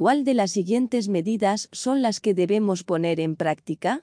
¿Cuál de las siguientes medidas son las que debemos poner en práctica?